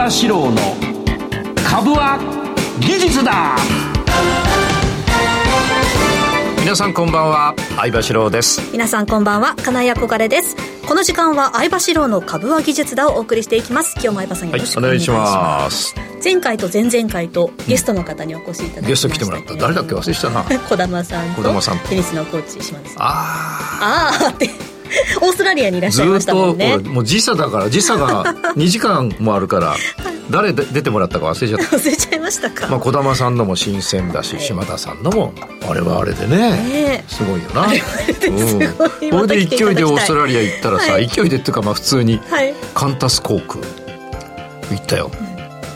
場志郎の株は技術だ。皆さんこんばんは。相場志郎です。皆さんこんばんは。金井憧れです。この時間は相場志郎の株は技術だをお送りしていきます。今日も相場さんよろしくお願いします、はい、前回と前々回とゲストの方にお越しいただきました、ゲスト来てもらった。誰だっけ？忘れしたな。児玉さん児玉さんテニスのコーチ島田さん。あああって オーストラリアにいらっしゃいましたもんね。ずっともう時差だから時差が2時間もあるから誰で出てもらったか忘れちゃった。忘れちゃいましたか。まあ児玉さんのも新鮮だし、はい、島田さんのもあれはあれでね、すごいよな。あれはあれで勢いでオーストラリア行ったらさ、はい、勢いでっていうかまあ普通に、カンタス航空行ったよ、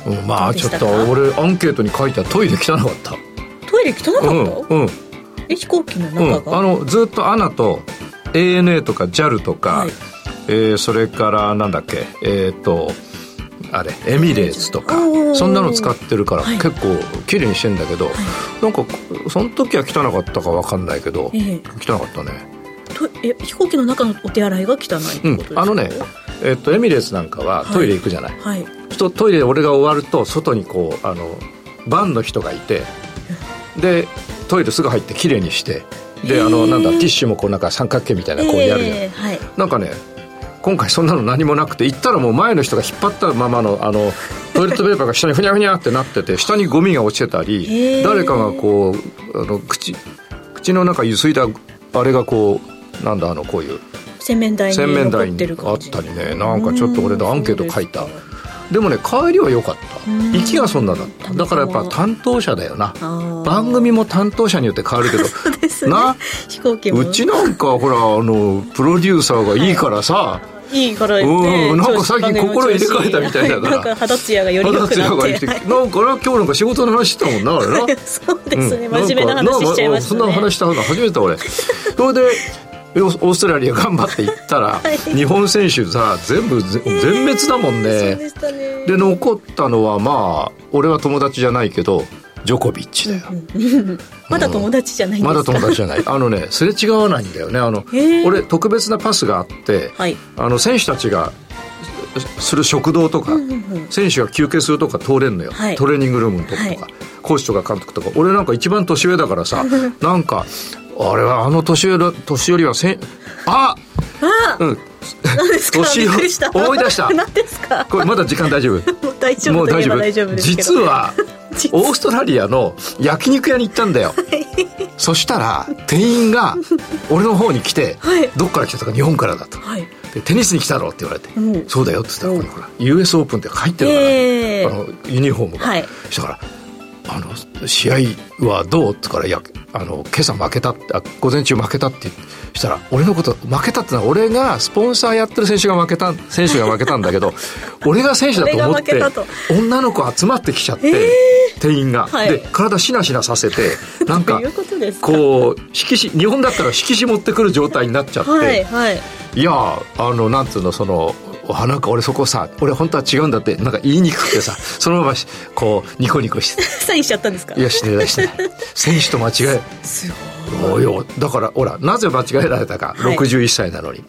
うん、うん、まあちょっと俺アンケートに書いてあトイレ汚かった。トイレ汚かった、うん、うん、え飛行機の中が、あのずっとアナと ANA とか JAL とか、はい、えー、それからなんだっけえっ、ー、とあれエミレーツとかそんなの使ってるから、結構綺麗にしてんだけど、はい、なんかその時は汚かったか分かんないけど、えー、汚かったね。とえ飛行機の中のお手洗いが汚いってことですか、うん、あのねえっと、エミレーツなんかはトイレ行くじゃない、はい、とトイレ俺が終わると外にこうあのバンの人がいてでトイレすぐ入ってきれいにしてであのなんだティッシュもこうなんか三角形みたいなこうやるじゃん、えーはい、なんかね今回そんなの何もなくて行ったらもう前の人が引っ張ったままのあのトイレットペーパーが下にふにゃふにゃってなってて 下にゴミが落ちてたり誰かがこうあの口口の中ゆすいだあれがこうなんだあのこういう。洗面台に洗面台にあったりね。なんかちょっと俺のアンケート書いた。でもね帰りは良かった。行きがそんなだった。だからやっぱ担当者だよな番組も担当者によって変わるけどね、な？飛行機もうちなんかほらあのプロデューサーがいいからさ、いいからうん、なんか最近心入れ替えたみたいだから。なんか肌ツヤがより良くなって。なんかな、今日なんか仕事の話したもんな、あれな。そうですね、真面目な話しちゃいましたね。そんな話したの初めて俺。それで、オーストラリア頑張って行ったら、はい、日本選手さ全部全滅だもんねで残ったのはまあ俺は友達じゃないけどジョコビッチだよ、まだ友達じゃないまだ友達じゃない。あのねすれ違わないんだよね。あの俺特別なパスがあって、はい、あの選手たちがする食堂とか、選手が休憩するとか通れんのよ、はい、トレーニングルームのとことか、コーチとか監督とか。俺なんか一番年上だからさなんかあれはあの年寄り年寄りはせんああうん。年思い出した。何ですか？これまだ時間大丈夫？もう大丈夫もう大丈夫。実はオーストラリアの焼肉屋に行ったんだよ、そしたら店員が俺の方に来て、はい、どっから来たとか日本からだと、はい、でテニスに来たろって言われて、うん、そうだよって言ったら、ほら US オープンって入ってるから、えー、あのユニフォームが、はい、したからあの試合はどうってからいやあの今朝負けたってあ午前中負けたってしたら俺のこと負けたってのは俺がスポンサーやってる選手が負けた選手が負けたんだけど 俺が選手だと思って女の子集まってきちゃって、えー、店員が、はい、で体しなしなさせて なんかこう色紙日本だったら色紙持ってくる状態になっちゃって、はいはい、いやあのなんつうのそのあなんか俺そこさ俺本当は違うんだってなんか言いにくくてさ そのままこうニコニコしてサインしちゃったんですか？いやしてないしてない。選手と間違えすごいだからほらなぜ間違えられたか、はい、61歳なのに。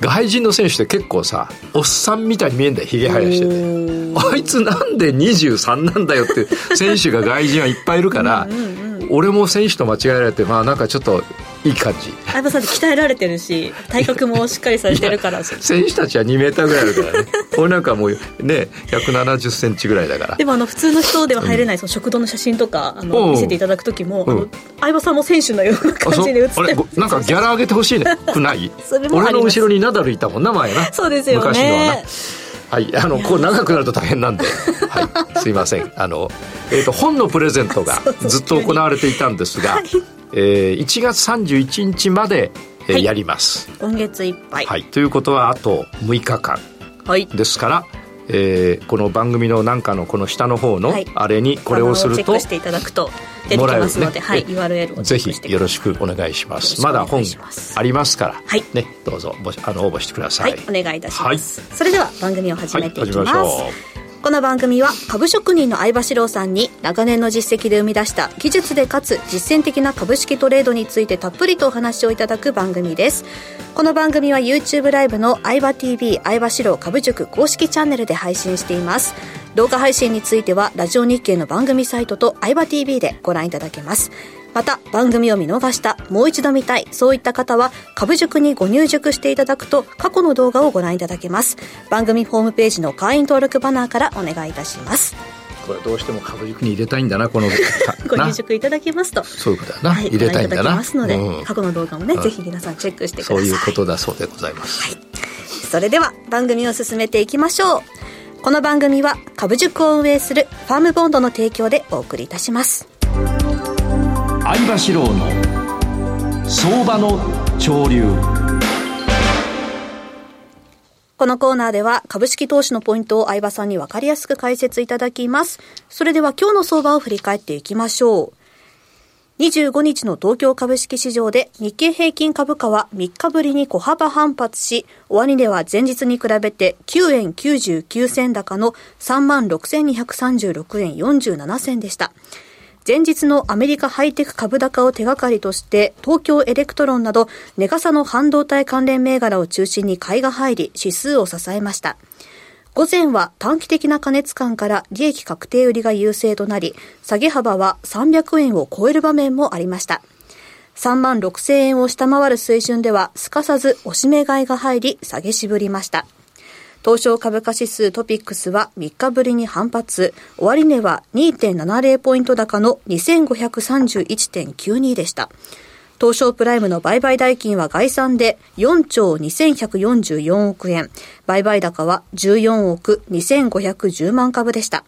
外人の選手って結構さおっさんみたいに見えんだよ。ひげ生やしてて。あいつなんで23なんだよって選手が外人はいっぱいいるからうん、俺も選手と間違えられてまあなんかちょっといい感じ。相葉さんって鍛えられてるし体格もしっかりされてるから。選手たちは2メーターぐらいあるからね。俺なんかもうね170センチぐらいだから。でもあの普通の人では入れない、その食堂の写真とかあの見せていただく時も、あの相葉さんも選手のような感じで写ってなんかギャラ上げてほしいね。くない俺の後ろにナダルいたもんな前な。そうですよね。昔のはなはい、あのこう長くなると大変なんで、はい、すいません。あの、えーと、本のプレゼントが ずっと行われていたんですが、えー、1月31日まで、えー、はい、やります。今月いっぱい、はい、ということはあと6日間ですから、はいえー、この番組のなんかのこの下の方のあれにこれをすると、はい、していただくと出てきますので、ね、はい、URL をぜひよろしくお願いします。まだ本ありますから、はい、ね、どうぞあの応募してください、はい、お願いいたします、それでは番組を始めていきます、この番組は株職人の相場志郎さんに長年の実績で生み出した技術でかつ実践的な株式トレードについてたっぷりとお話をいただく番組です。この番組は YouTube ライブの相場 TV 相場志郎株塾公式チャンネルで配信しています。動画配信についてはラジオ日経の番組サイトと相葉 TV でご覧いただけます。また番組を見逃したもう一度見たいそういった方は株塾にご入塾していただくと過去の動画をご覧いただけます。番組ホームページの会員登録バナーからお願いいたします。これどうしても株塾に入れたいんだなこの ご入塾いただけますと。そういうことだな、はい、入れたいんだな。ますので、うん、過去の動画もね、うん、ぜひ皆さんチェックしてください。そういうことだそうでございます、はい、それでは番組を進めていきましょう。この番組は株塾を運営するファームボンドの提供でお送りいたします相場志郎の相場の潮流このコーナーでは株式投資のポイントを相葉さんに分かりやすく解説いただきます。それでは今日の相場を振り返っていきましょう。25日の東京株式市場で日経平均株価は3日ぶりに小幅反発し、終値は前日に比べて9円99銭高の36,236円47銭でした。前日のアメリカハイテク株高を手がかりとして、東京エレクトロンなど、値がさの半導体関連銘柄を中心に買いが入り、指数を支えました。午前は短期的な過熱感から利益確定売りが優勢となり、下げ幅は300円を超える場面もありました。3万6000円を下回る水準では、すかさず押し目買いが入り、下げしぶりました。東証株価指数トピックスは3日ぶりに反発。終値は2.70ポイント高の2531.92でした。東証プライムの売買代金は概算で4兆2144億円。売買高は14億2510万株でした。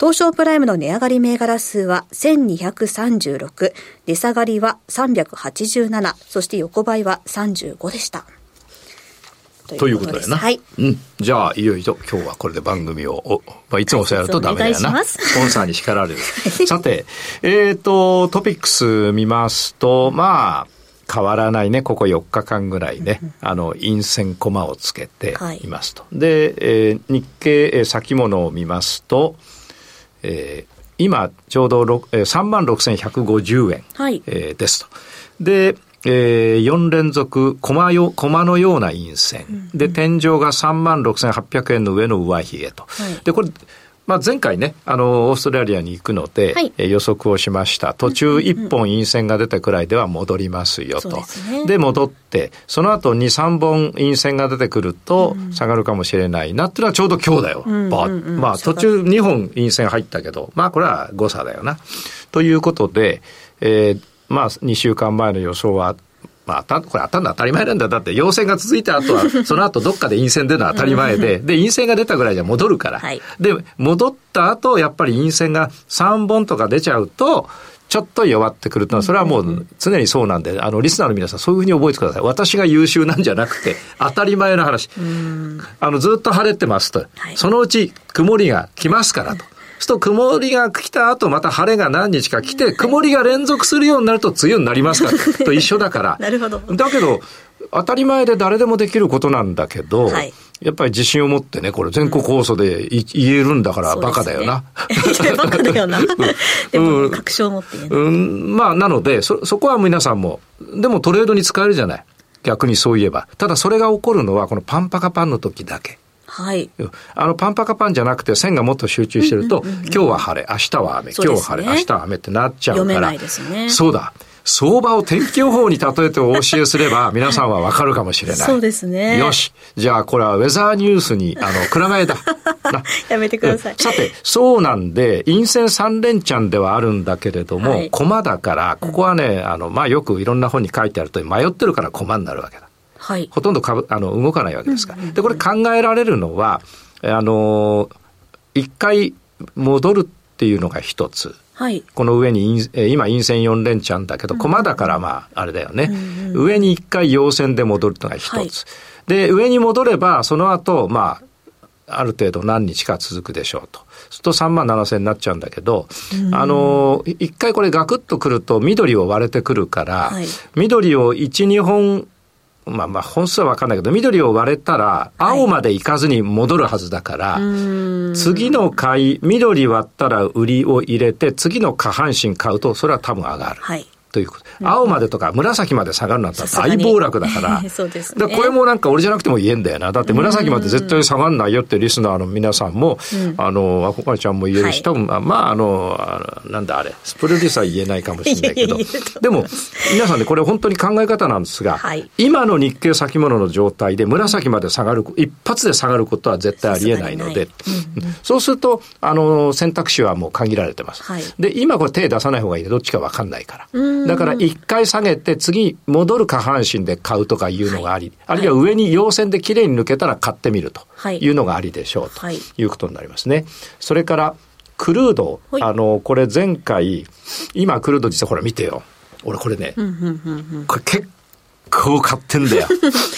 東証プライムの値上がり銘柄数は1236、値下がりは387、そして横ばいは35でした。ということだよな。はい。うん。じゃあ、いよいよ今日はこれで番組を、まあ、いつもそうやるとダメだよな。スポンサーに叱られる。さて、えっ、ー、と、トピックス見ますと、まあ、変わらないね、ここ4日間ぐらいね、あの、陰線コマをつけていますと。はい、で、えー、日経先物を見ますと、えー、今、ちょうど3万6150円、はいえー、ですと。で、えー、4連続コマよ、コマのような陰線。うんうん、で、天井が3万6800円の上の上髭と。はい、で、これ、まあ、前回ね、あの、オーストラリアに行くので、はい、え予測をしました。途中1本陰線が出たくらいでは戻りますよと。でね、戻って、その後2、3本陰線が出てくると下がるかもしれないなっていうのはちょうど今日だよ。まあ、途中2本陰線入ったけど、まあ、これは誤差だよな。ということで、えー、まあ、2週間前の予想は、まあ、これ当たるのは当たり前なんだ。だって、陽線が続いた後は、その後どっかで陰線出るのは当たり前で、で、陰線が出たぐらいじゃ戻るから。はい、で、戻った後、やっぱり陰線が3本とか出ちゃうと、ちょっと弱ってくるとそれはもう常にそうなんで、あの、リスナーの皆さん、そういうふうに覚えてください。私が優秀なんじゃなくて、当たり前の話。あの、ずっと晴れてますと。はい、そのうち曇りが来ますからと。すと曇りが来た後また晴れが何日か来て、曇りが連続するようになると梅雨になりますか？ら と一緒だから。なるほど。だけど、当たり前で誰でもできることなんだけど、はい、やっぱり自信を持ってね、これ全国放送で言えるんだからバカだよな。バカだよな。でも確証を持って言えうん、まあなので、そ、そこは皆さんも、でもトレードに使えるじゃない。逆にそういえば。ただそれが起こるのはこのパンパカパンの時だけ。はい。あの、パンパカパンじゃなくて線がもっと集中してると、今日は晴れ、明日は雨、今日は晴れ、明日は雨ってなっちゃうから。読めないですね。そうだ。相場を天気予報に例えてお教えすれば、皆さんはわかるかもしれない。そうですね。よし。じゃあ、これはウェザーニュースに、あの、くら替えだ。やめてください。さて、そうなんで、陰線三連チャンではあるんだけれども、はい、コマだから、ここはね、あの、まあ、よくいろんな本に書いてあると迷ってるからコマになるわけだ。はい、ほとんど株あの動かないわけですから。で、これ考えられるのは、あの、一回戻るっていうのが一つ。はい、この上に今陰線4連チャンだけど、駒だからまあ、あれだよね。上に一回陽線で戻るのが一つ。はい、で、上に戻れば、その後、まあ、ある程度何日か続くでしょうと。すると3万7千になっちゃうんだけど、あの、一回これガクッとくると緑を割れてくるから、はい、緑を1、2本まあまあ本数は分かんないけど、緑を割れたら、青まで行かずに戻るはずだから、はい、次の買い、緑割ったら売りを入れて、次の下半身買うと、それは多分上がる。はい、ということ。青までとか紫まで下がるなんて大暴落だから。そうですね。これもなんか俺じゃなくても言えんだよな。だって紫まで絶対下がんないよってリスナーの皆さんも、あの、あこかちゃんも言えるし、多分、まあ、あの、なんだあれ、スプレディサー言えないかもしれないけど、でも、皆さんね、これ本当に考え方なんですが、今の日経先物の状態で紫まで下がる、一発で下がることは絶対ありえないので、そうすると、あの、選択肢はもう限られてます。で、今これ手出さない方がいいどっちかわかんないから。だから一回下げて次戻る下半身で買うとかいうのがあり、はい、あるいは上に陽線できれいに抜けたら買ってみるというのがありでしょうということになりますね。それからクルード、あの、これ前回、今クルード実はほら見てよ。俺これね、これ結構買ってんだよ。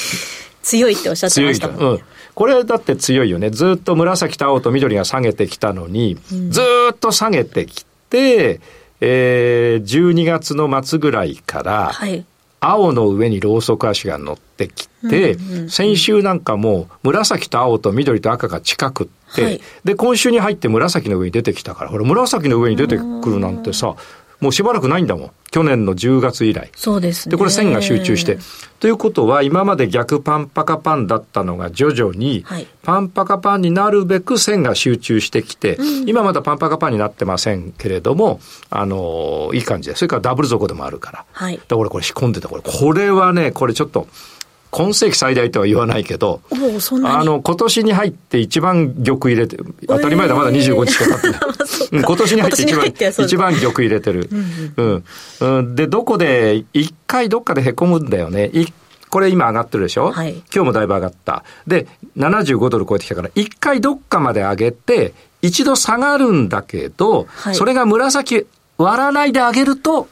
強いっておっしゃってましたもんね。うん。これだって強いよね。ずっと紫と青と緑が下げてきたのに、うん、ずっと下げてきて、えー、12月の末ぐらいから、はい、青の上にロウソク足が乗ってきて、うんうんうん、先週なんかも紫と青と緑と赤が近くって、はい、で、今週に入って紫の上に出てきたから、ほら、紫の上に出てくるなんてさ、もうしばらくないんだもん。去年の10月以来。そうですね。で、これ線が集中して。ということは、今まで逆パンパカパンだったのが徐々に、パンパカパンになるべく線が集中してきて、今まだパンパカパンになってませんけれども、あのー、いい感じで。それからダブル底でもあるから。はい。だからこれ仕込んでた。これ、これはね、これちょっと、今世紀最大とは言わないけど、あの、今年に入って一番玉入れて、当たり前だ、まだ25日しか経ってない。今年に入って一番、一番玉入れてる。うん、うん。で、どこで、一回どっかで凹むんだよね。これ今上がってるでしょ、はい、今日もだいぶ上がった。で、75ドル超えてきたから、一回どっかまで上げて、一度下がるんだけど、はい、それが紫割らないで上げると、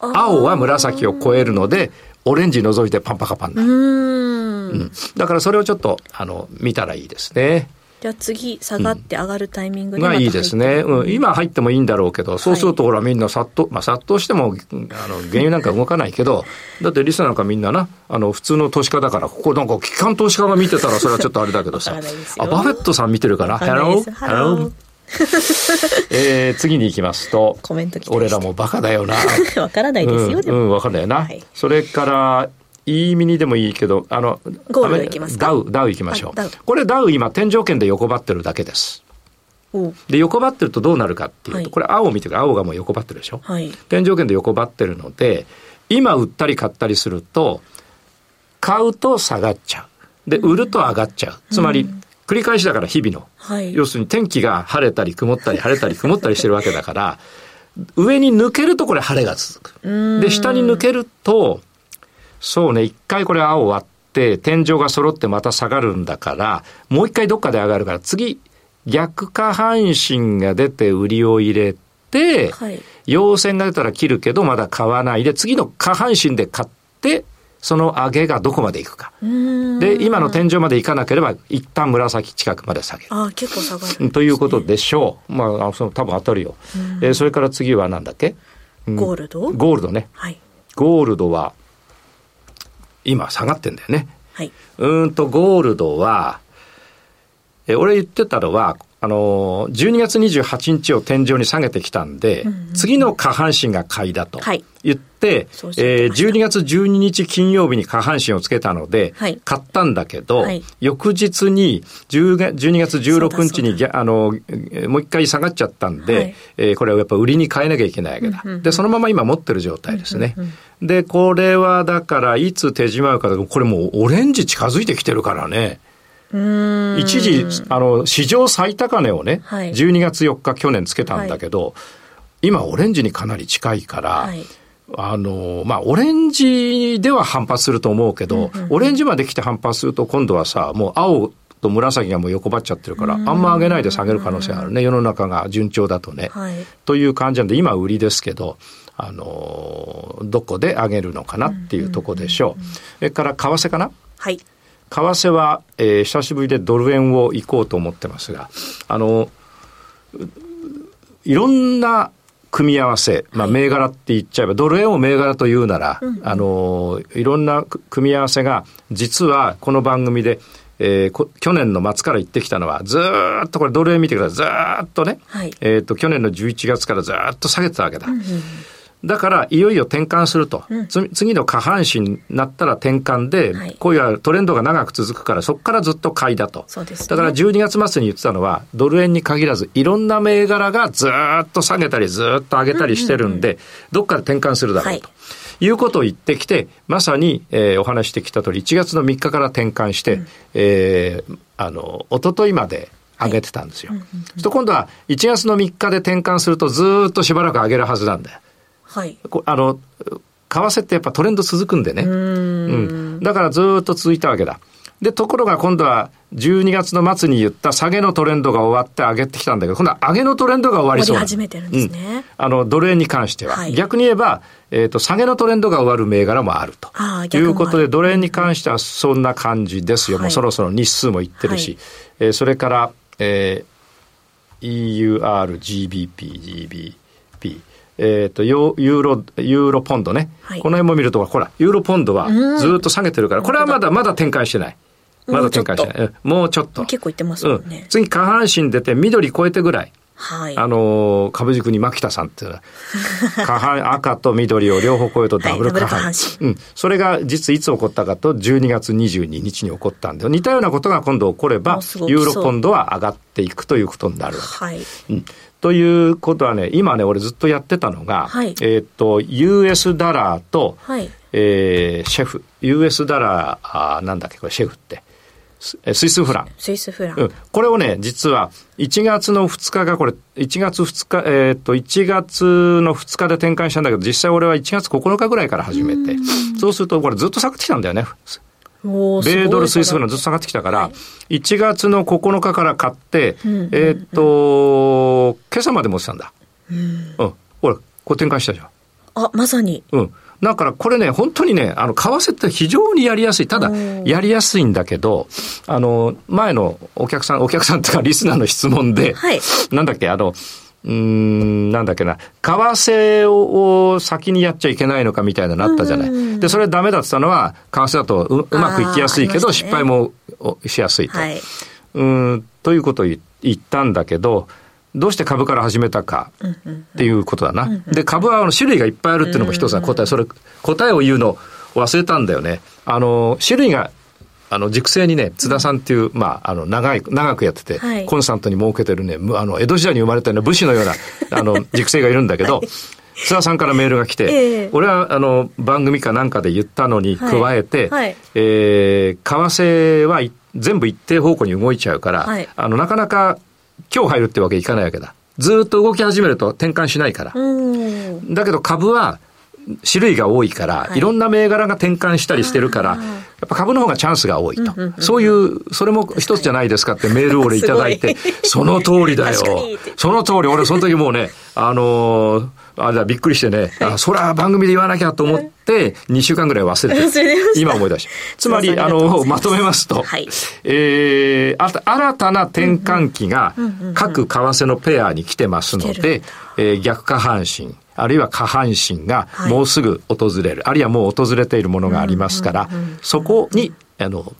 青は紫を超えるので、オレンジ除いてパンパカパンなる。うん。だからそれをちょっと、あの、見たらいいですね。じゃあ次下がって上がるタイミングで、まあいいですね、うん。今入ってもいいんだろうけど、そうするとほらみんな殺到、まあ殺到しても、あの、原油なんか動かないけど、だってリスナーなんかみんなな、あの、普通の投資家だから、ここなんか機関投資家が見てたらそれはちょっとあれだけどさ。あ、バフェットさん見てるかな？ハローハロー えー、次に行きますと、コメント俺らもバカだよな。わからないですよ、うん、うん、わかんないよな。はい、それから、いいミニでもいいけど、あの、ゴールドいきますダウ、ダウいきましょう。これダウ今、天井圏で横ばってるだけです。で、横ばってるとどうなるかっていうと、はい、これ青を見てく青がもう横ばってるでしょ？はい、天井圏で横ばってるので、今売ったり買ったりすると、買うと下がっちゃう。で、売ると上がっちゃう。つまり、繰り返しだから日々の。はい、要するに天気が晴れたり曇ったり晴れたり曇ったりしてるわけだから、上に抜けるとこれ晴れが続く。で、下に抜けると、そうね、一回これ青割って、天井が揃ってまた下がるんだから、もう一回どっかで上がるから、次、逆下半身が出て売りを入れて、はい、陽線が出たら切るけどまだ買わないで、次の下半身で買って、その上げがどこまでいくか。で、今の天井までいかなければ、一旦紫近くまで下げる。ああ、結構下がる、ね、ということでしょう。まあ、その多分当たるよ。えー、それから次は何だっけ、ゴールド？ゴールドね。はい。ゴールドは、今下がってんだよね。はい。うんと、ゴールドは、え、俺言ってたのは、あの、12月28日を天井に下げてきたんで、うんうん、次の下半身が買いだと言っえー、12月12日金曜日に下半身をつけたので、はい、買ったんだけど、はい、翌日に10 12月16日にあのもう一回下がっちゃったんで、はい、えー、これをやっぱ売りに変えなきゃいけないわけだ。うんうん、で、そのまま今持ってる状態ですね。うんうんうん、で、これはだからいつ手締まうかこれもうオレンジ近づいてきてるからね。一時、あの、史上最高値をね、はい、12月4日去年つけたんだけど、はい、今オレンジにかなり近いから、はい、あの、まあ、オレンジでは反発すると思うけど、オレンジまで来て反発すると今度はさ、もう青と紫がもう横ばっちゃってるから、あんま上げないで下げる可能性あるね。世の中が順調だとね。はい、という感じなんで、今売りですけど、あの、どこで上げるのかなっていうとこでしょう。それから為替かな？はい。為替は、えー、久しぶりでドル円を行こうと思ってますが、あの、いろんな組み合わせ、まあ、銘柄って言っちゃえば、ドル円を銘柄というなら、あの、いろんな組み合わせが、実はこの番組で、えー、去年の末から言ってきたのは、ずっとこれドル円見てください。ずっとね、はい、えっ、と、去年の11月からずっと下げてたわけだ。だから、いよいよ転換すると。うん、次の下半身になったら転換で、はい、こういうトレンドが長く続くから、そこからずっと買いだと。そうです、ね、だから12月末に言ってたのは、ドル円に限らず、いろんな銘柄がずっと下げたり、ずっと上げたりしてるんで、うんうんうん、どっかで転換するだろうと。はいいうことを言ってきて、まさに、えー、お話してきた通り、1月の3日から転換して、うん、えー、あの、一昨日まで上げてたんですよ。はい、と今度は1月の3日で転換するとずっとしばらく上げるはずなんだよ。はい。あの、為替ってやっぱトレンド続くんでね。うん,、だからずっと続いたわけだ。で、ところが今度は12月の末に言った下げのトレンドが終わって上げてきたんだけど、今度は上げのトレンドが終わりそう始めてるんですね。うん、あの、ドル円に関しては。はい、逆に言えば、えっ、ー、と、下げのトレンドが終わる銘柄もあると。いうことで、ドル円に関してはそんな感じですよ。もうそろそろ日数もいってるし。はい、えー、それから、えー、EUR、GBP、GBP、えっ、ー、と、ユーロ、ユーロポンドね、はい、この辺も見ると、ほら、ユーロポンドはずっと下げてるから、これはまだまだ展開してない。まだ展開してない。もうちょっと。結構いってますね。うん、次、下半身出て、緑超えてぐらい。はい、あのー、株軸に牧田さんっていうのは、下半、赤と緑を両方超えるとダブル下半身。はい、うん。それが実いつ起こったかと、12月22日に起こったんで、似たようなことが今度起これば、ユーロポンドは上がっていくということになるわけ。はい。うん。ということはね、今ね、俺ずっとやってたのが、はい、えっ、と、US ダラーと、はい、えー、シェフ、US ダラー、あなんだっけ、これシェフって。スイスフラン。スイスフラン。うん。これをね、実は、1月の2日がこれ、1月2日、えっ、と、1月の2日で転換したんだけど、実際俺は1月9日ぐらいから始めて、そうすると、これずっと下がってきたんだよね。米ドルスイスフランずっと下がってきたから、はい、1月の9日から買って、うん、えっと、今朝まで持ってたんだ。うん。うん。ほら、こう転換したじゃん。あ、まさに。うん。だからこれね、本当にね、あの、為替って非常にやりやすい。ただ、やりやすいんだけど、あの、前のお客さん、お客さんっていうかリスナーの質問で、はい、なんだっけ、あの、うん、なんだっけな、為替を先にやっちゃいけないのかみたいなのあったじゃない。で、それダメだって言ったのは、為替だとううまくいきやすいけど、ね、失敗もしやすいと。はい、うんということを言ったんだけど、どうして株から始めたかっていうことだな。で、株はあの種類がいっぱいあるっていうのも一つの答え。それ、答えを言うの忘れたんだよね。あの、種類があの、熟成にね、津田さんっていう、まあ、あの、長い、長くやってて、はい、コンスタントに儲けてるね、あの、江戸時代に生まれたような武士のような、あの、熟成がいるんだけど、はい、津田さんからメールが来て、えー、俺は、あの、番組かなんかで言ったのに加えて、はい、えー、為替は全部一定方向に動いちゃうから、あの、なかなか今日入るってわけいかないわけだ。ずっと動き始めると転換しないから。だけど株は、種類が多いから、はい、いろんな銘柄が転換したりしてるから、やっぱ株の方がチャンスが多いと。そういう、それも一つじゃないですかって メールを俺いただいて、その通りだよ。その通り、俺その時もうね、あのー、あれだ、びっくりしてね、あ、そら番組で言わなきゃと思って、2週間ぐらい忘れて、今思い出し。つまり、あの、まとめますと、はい、えー、あ新たな転換期が各為替のペアに来てますので、えー、逆下半身、あるいは下半身がもうすぐ訪れる、はい、あるいはもう訪れているものがありますから、そこに、あの、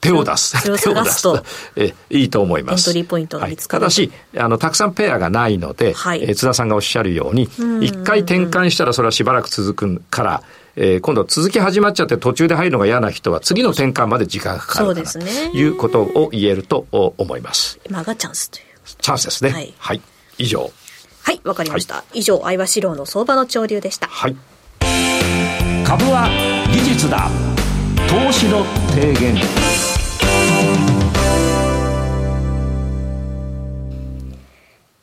手を出す。手を出すと。え、いいと思います。エントリーポイントはい、ただし、あの、たくさんペアがないので、はい、え津田さんがおっしゃるように、一回転換したらそれはしばらく続くから、えー、今度続き始まっちゃって途中で入るのが嫌な人は次の転換まで時間がかかるからと、ね、いうことを言えると思います。今がチャンスという。チャンスですね。はい。はい、以上。はい、わかりました。はい、以上、相場志郎の相場の潮流でした。はい。株は技術だ。投資の提言。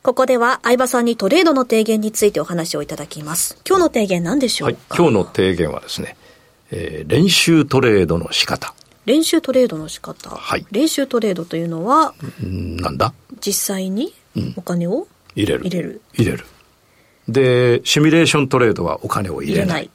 ここでは相場さんにトレードの提言についてお話をいただきます。今日の提言何でしょうか、はい、今日の提言はですね、えー、練習トレードの仕方。練習トレードの仕方。はい。練習トレードというのは、なんだ？実際にお金を、入れる。入れる。入れる。で、シミュレーショントレードはお金を入れない。ない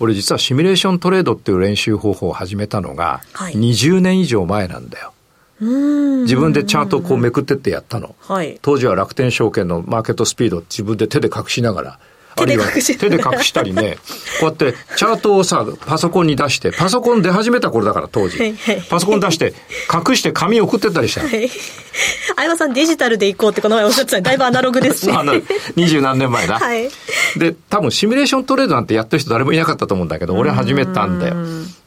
俺実はシミュレーショントレードっていう練習方法を始めたのが、20年以上前なんだよ。自分でチャートをこうめくってってやったの。はい、当時は楽天証券のマーケットスピード自分で手で隠しながら、あるいは手で隠したりね、こうやってチャートをさ、パソコンに出して、パソコン出始めた頃だから当時。はいはい、パソコン出して、隠して紙送ってたりした。はい。相葉さんデジタルで行こうってこの前おっしゃってただいぶアナログですね。二十何年前だ。はい。で、多分シミュレーショントレードなんてやってる人誰もいなかったと思うんだけど、俺始めたんだよ。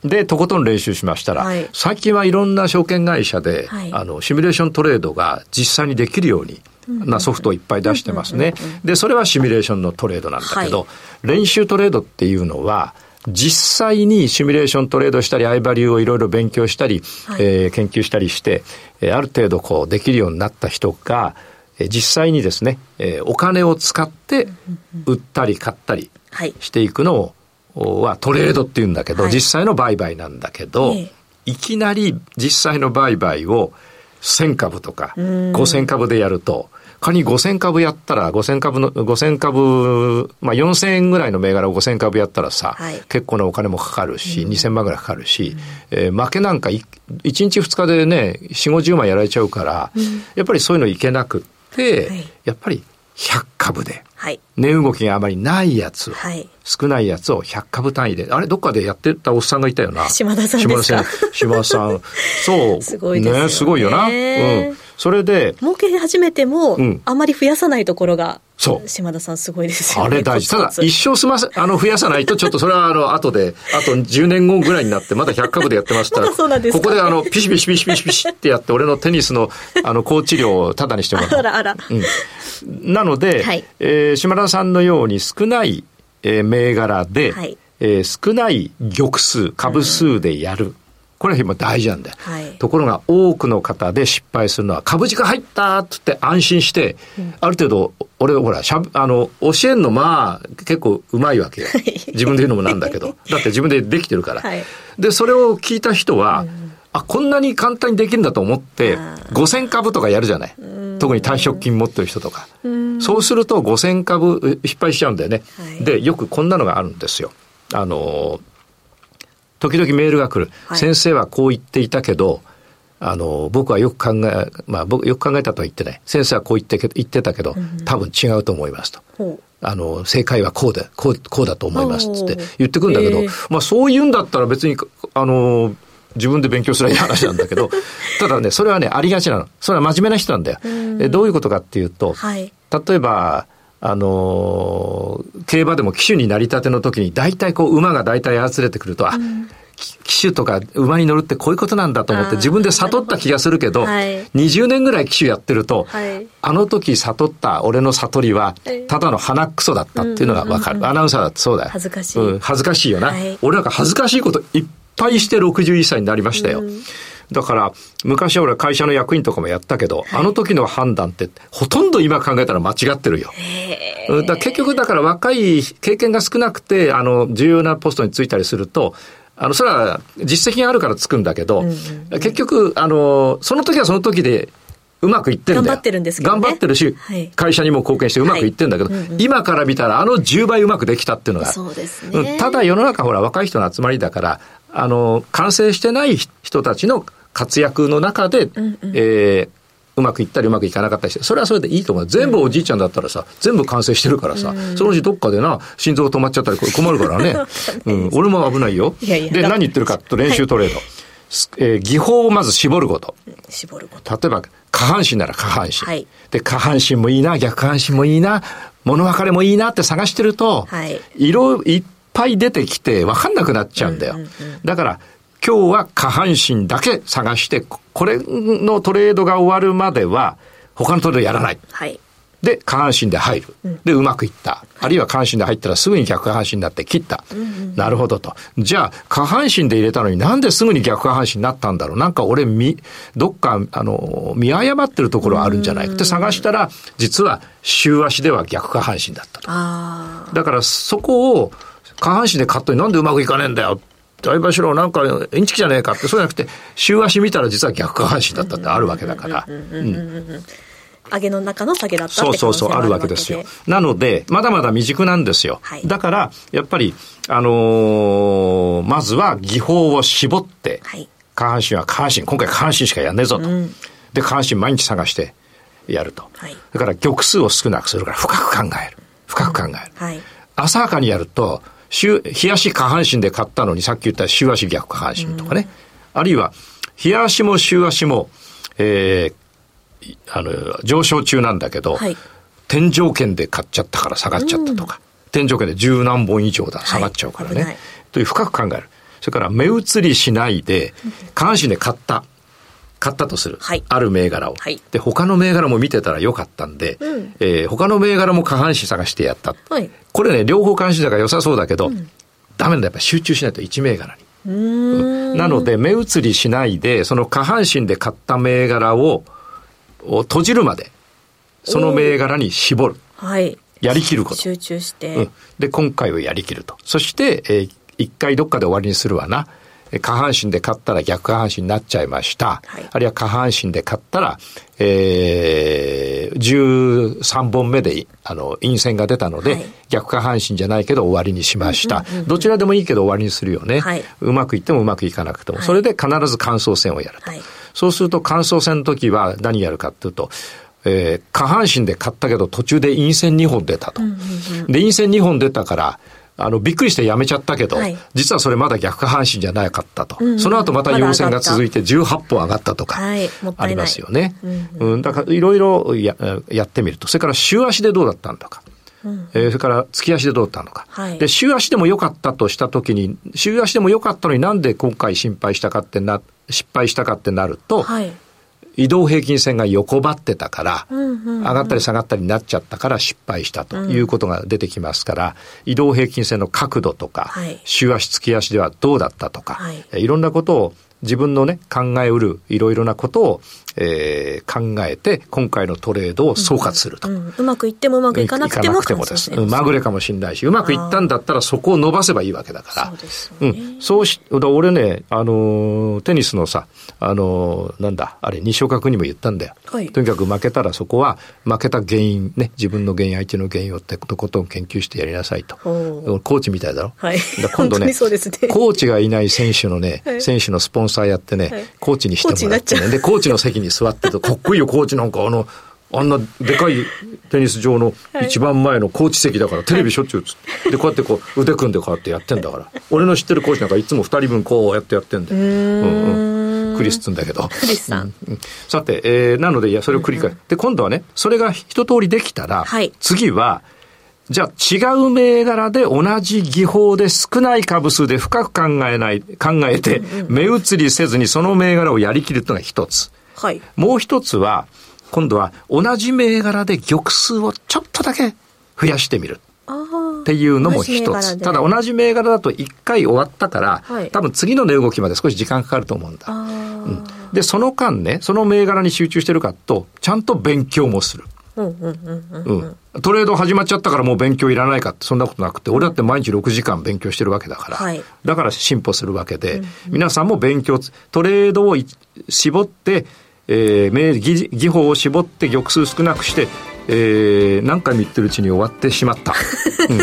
で、とことん練習しましたら、はい、最近はいろんな証券会社で、はい、あの、シミュレーショントレードが実際にできるように、なソフトをいっぱい出してますね。で、それはシミュレーションのトレードなんだけど、はい、練習トレードっていうのは、実際にシミュレーショントレードしたり、アイバリューをいろいろ勉強したり、はい、えー、研究したりして、えー、ある程度こうできるようになった人が、えー、実際にですね、えー、お金を使って売ったり買ったりしていくのを、はトレードっていうんだけど、はい、実際の売買なんだけど、いきなり実際の売買を1000株とか5000株でやると、仮に5000株やったら、5000株の、5000株、まあ4000円ぐらいの銘柄を5000株やったらさ、はい、結構なお金もかかるし、うん、2000万ぐらいかかるし、うん、えー、負けなんか1日2日でね、4、50万やられちゃうから、うん、やっぱりそういうのいけなくって、はい、やっぱり100株で、はい、値動きがあまりないやつを、はい、少ないやつを100株単位で、あれどっかでやってたおっさんがいたよな。島田さんですか？島田さん。そう。すごいですね。すごいよな。うん。それで。儲け始めても、うん、あまり増やさないところが、そう。島田さんすごいですよね。あれ大事。ただ、一生済ませ、あの、増やさないと、ちょっとそれは、あの、後で、あと10年後ぐらいになって、まだ100株でやってましたら、そうなんですここで、あの、ピシピシピシピシピシってやって、俺のテニスの、あの、コーチ料をタダにしてもらう。あらあら。うん。なので、はい、えー、島田さんのように少ない、えー、銘柄で、はい、えー、少ない玉数、株数でやる。うんこれは今大事なんだよ、はい、ところが多くの方で失敗するのは株価入ったっつって安心して、うん、ある程度俺ほらしゃあの教えんのまあ結構うまいわけよ。自分で言うのもなんだけど。だって自分でできてるから、はい、でそれを聞いた人は、うん、あこんなに簡単にできるんだと思って5000株とかやるじゃない、特に退職金持ってる人とか、そうすると5000株失敗しちゃうんだよね、はい、でよくこんなのがあるんですよ。あの時々メールが来る。はい、先生はこう言っていたけど、あの、僕はよく考え、まあ、僕、よく考えたとは言ってない。先生はこう言って言ってたけど、多分違うと思いますと。あの、正解はこうで、こう、こうだと思いますって言ってくるんだけど、まあ、そう言うんだったら別に、あの、自分で勉強すればいい話なんだけど、ただね、それはね、ありがちなの。それは真面目な人なんだよ。えどういうことかっていうと、はい、例えば、あのー、競馬でも騎手になりたての時に、大体こう、馬が大体操れてくると、あ、騎手とか馬に乗るってこういうことなんだと思って自分で悟った気がするけど、はい、20年ぐらい騎手やってると、はい、あの時悟った俺の悟りは、ただの鼻くそだったっていうのがわかる。アナウンサーだってそうだよ。恥ずかしい。うん、恥ずかしいよな。はい、俺なんか恥ずかしいこといっぱいして61歳になりましたよ。うんだから、昔は俺会社の役員とかもやったけど、はい、あの時の判断って、ほとんど今考えたら間違ってるよ。だ結局だから若い経験が少なくて、あの、重要なポストに就いたりすると、あの、それは実績があるからつくんだけど、うんうんうん、結局、あの、その時はその時で、うまくいってるんだよ。頑張ってるんですけど、ね、頑張ってるし、はい、会社にも貢献してうまくいってるんだけど、はいうんうん、今から見たらあの10倍うまくできたっていうのが。そうですね。ただ世の中ほら若い人の集まりだから、あの、完成してない人たちの活躍の中で、うんうん、えー、うまくいったりうまくいかなかったりして、それはそれでいいと思う。全部おじいちゃんだったらさ、全部完成してるからさ、うん、そのうちどっかでな、心臓が止まっちゃったり困るからね。うん、俺も危ないよ。いやいやで、何言ってるかと練習トレード。はい、えー、技法をまず絞ること。絞ること。例えば、下半身なら下半身。はい、で、下半身もいいな、逆半身もいいな、物分かれもいいなって探してると、はい、色いっぱい出てきて分かんなくなっちゃうんだよ。だから、今日は下半身だけ探して、これのトレードが終わるまでは、他のトレードやらない。はい。で、下半身で入る。で、うまくいった。あるいは下半身で入ったらすぐに逆下半身になって切った。なるほどと。じゃあ、下半身で入れたのになんですぐに逆下半身になったんだろう。なんか俺、み、どっか、あの、見誤ってるところあるんじゃないかって探したら、実は、週足では逆下半身だったと。だから、そこを、下半身でカットになんでうまくいかねえんだよ相場しろ、なんかインチキじゃねえかって、そうじゃなくて、週足見たら実は逆下半身だったってあるわけだから。上げの中の下げだったそうそうそう、あるわけですよ。なので、まだまだ未熟なんですよ。はい、だから、やっぱり、あのー、まずは技法を絞って、はい、下半身は下半身、今回下半身しかやんねえぞと。うん、で、下半身毎日探してやると。はい、だから、玉数を少なくするから深く考える。深く考える。はい浅はかにやると、週、日足下半身で買ったのに、さっき言った週足逆下半身とかね。うん、あるいは、日足も週足も、えー、あの、上昇中なんだけど、はい、天井圏で買っちゃったから下がっちゃったとか、うん、天井圏で十何本以上だ、下がっちゃうからね。はい、という深く考える。それから目移りしないで、下半身で買った。買ったとする。はい、ある銘柄を。はい、で、他の銘柄も見てたらよかったんで、うん、えー、他の銘柄も下半身探してやった。はい、これね、両方下半身だから良さそうだけど、うん、ダメなんだ。やっぱ集中しないと1銘柄に。うん、なので、目移りしないで、その下半身で買った銘柄を、を閉じるまで、その銘柄に絞る。はい。やりきること。集中して。うん。で、今回をやりきると。そして、えー、一回どっかで終わりにするわな。下半身で買ったら逆下半身になっちゃいました。はい、あるいは下半身で買ったら、えー、13本目で、あの、陰線が出たので、はい、逆下半身じゃないけど終わりにしました。どちらでもいいけど終わりにするよね。はい、うまくいってもうまくいかなくても。それで必ず乾燥線をやると。そうすると乾燥線の時は何やるかっていうと、えー、下半身で買ったけど途中で陰線2本出たと。で、陰線2本出たから、あの、びっくりしてやめちゃったけど、はい、実はそれまだ逆下半身じゃなかったと。うん、その後また陽線が続いて18本上がったとか、ありますよね。うん、だからいろいろややってみると。それから週足でどうだったんだか。うん、えー、それから月足でどうだったのか。はい、で、週足でも良かったとしたときに、週足でも良かったのになんで今回心配したかってな、失敗したかってなると、はい、移動平均線が横ばってたから、上がったり下がったりになっちゃったから失敗したということが出てきますから、移動平均線の角度とか、週足月足ではどうだったとか、いろんなことを自分のね、考えうるいろいろなことを、えー、考えて、今回のトレードを総括すると。うんうん、うまくいってもうまくいかなくても。てもです。まぐれかもしれないし、うまくいったんだったらそこを伸ばせばいいわけだから。そうですね。うん。そうし、俺ね、あのー、テニスのさ、あのー、なんだ、あれ、西岡君にも言ったんだよ。はい、とにかく負けたらそこは、負けた原因ね、自分の原因、相手の原因をってことを研究してやりなさいと。コーチみたいだろ？はい。今度ね、ねコーチがいない選手のね、はい、選手のスポンサーやってね、はい、コーチにしてもらってね。で、コーチの席に座ってて、かっこいいよ、コーチなんか、あの、あんなでかいテニス場の一番前のコーチ席だから、テレビしょっちゅうつって、で、こうやってこう腕組んでこうやってやってんだから。俺の知ってるコーチなんかいつも二人分こうやってやってんだよ。うんうん。クリスっつんだけど。クリスさん。うん、さて、えー、なので、いや、それを繰り返す。で、今度はね、それが一通りできたら、はい、次は、じゃあ違う銘柄で同じ技法で少ない株数で深く考えない、考えて、目移りせずにその銘柄をやりきるというのが一つ。はい。もう一つは、今度は同じ銘柄で玉数をちょっとだけ増やしてみる。っていうのも一つ。ただ同じ銘柄だと一回終わったから、はい、多分次の値動きまで少し時間かかると思うんだ。うん、で、その間ね、その銘柄に集中してるかと、ちゃんと勉強もする。うん。トレード始まっちゃったからもう勉強いらないかってそんなことなくて、俺だって毎日6時間勉強してるわけだから、はい、だから進歩するわけで、皆さんも勉強、トレードを絞って、えー、技技法を絞って玉数少なくして、えー、何回も言ってるうちに終わってしまった。うん、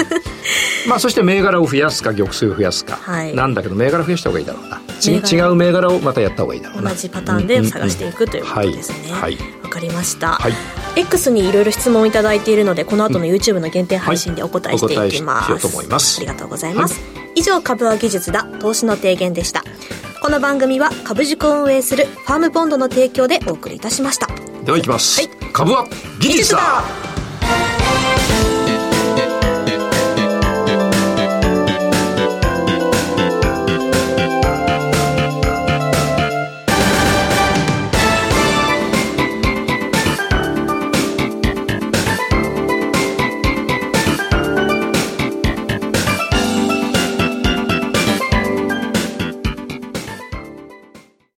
まあそして銘柄を増やすか玉数を増やすか、はい、なんだけど銘柄増やした方がいいだろうな。違う銘柄をまたやった方がいいだろうな。同じパターンで探していく、ということですね。はい。わ、はい、かりました。はい。X にいろいろ質問をいただいているので、この後の YouTube の限定配信でお答えしていきます。はい。ありがとうございます。以上、株は技術だ、投資の提言でした。この番組は株塾を運営するファームボンドの提供でお送りいたしました。ではいきます、はい、株は技術だ